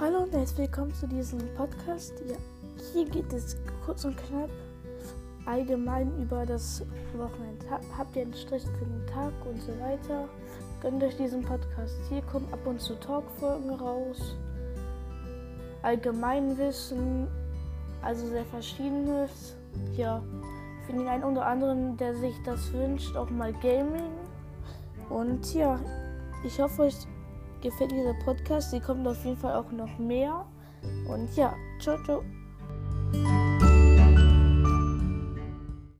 Hallo und herzlich willkommen zu diesem Podcast. Ja, hier geht es kurz und knapp allgemein über das Wochenende. Habt ihr einen Strich für den Tag und so weiter? Gönnt euch diesen Podcast. Hier kommen ab und zu Talkfolgen raus. Allgemeinwissen, also sehr verschiedenes. Ja, für den einen oder anderen, der sich das wünscht, auch mal Gaming. Und ja, ich hoffe, euch gefällt dieser Podcast. Sie kommt auf jeden Fall auch noch mehr. Und ja, ciao, ciao.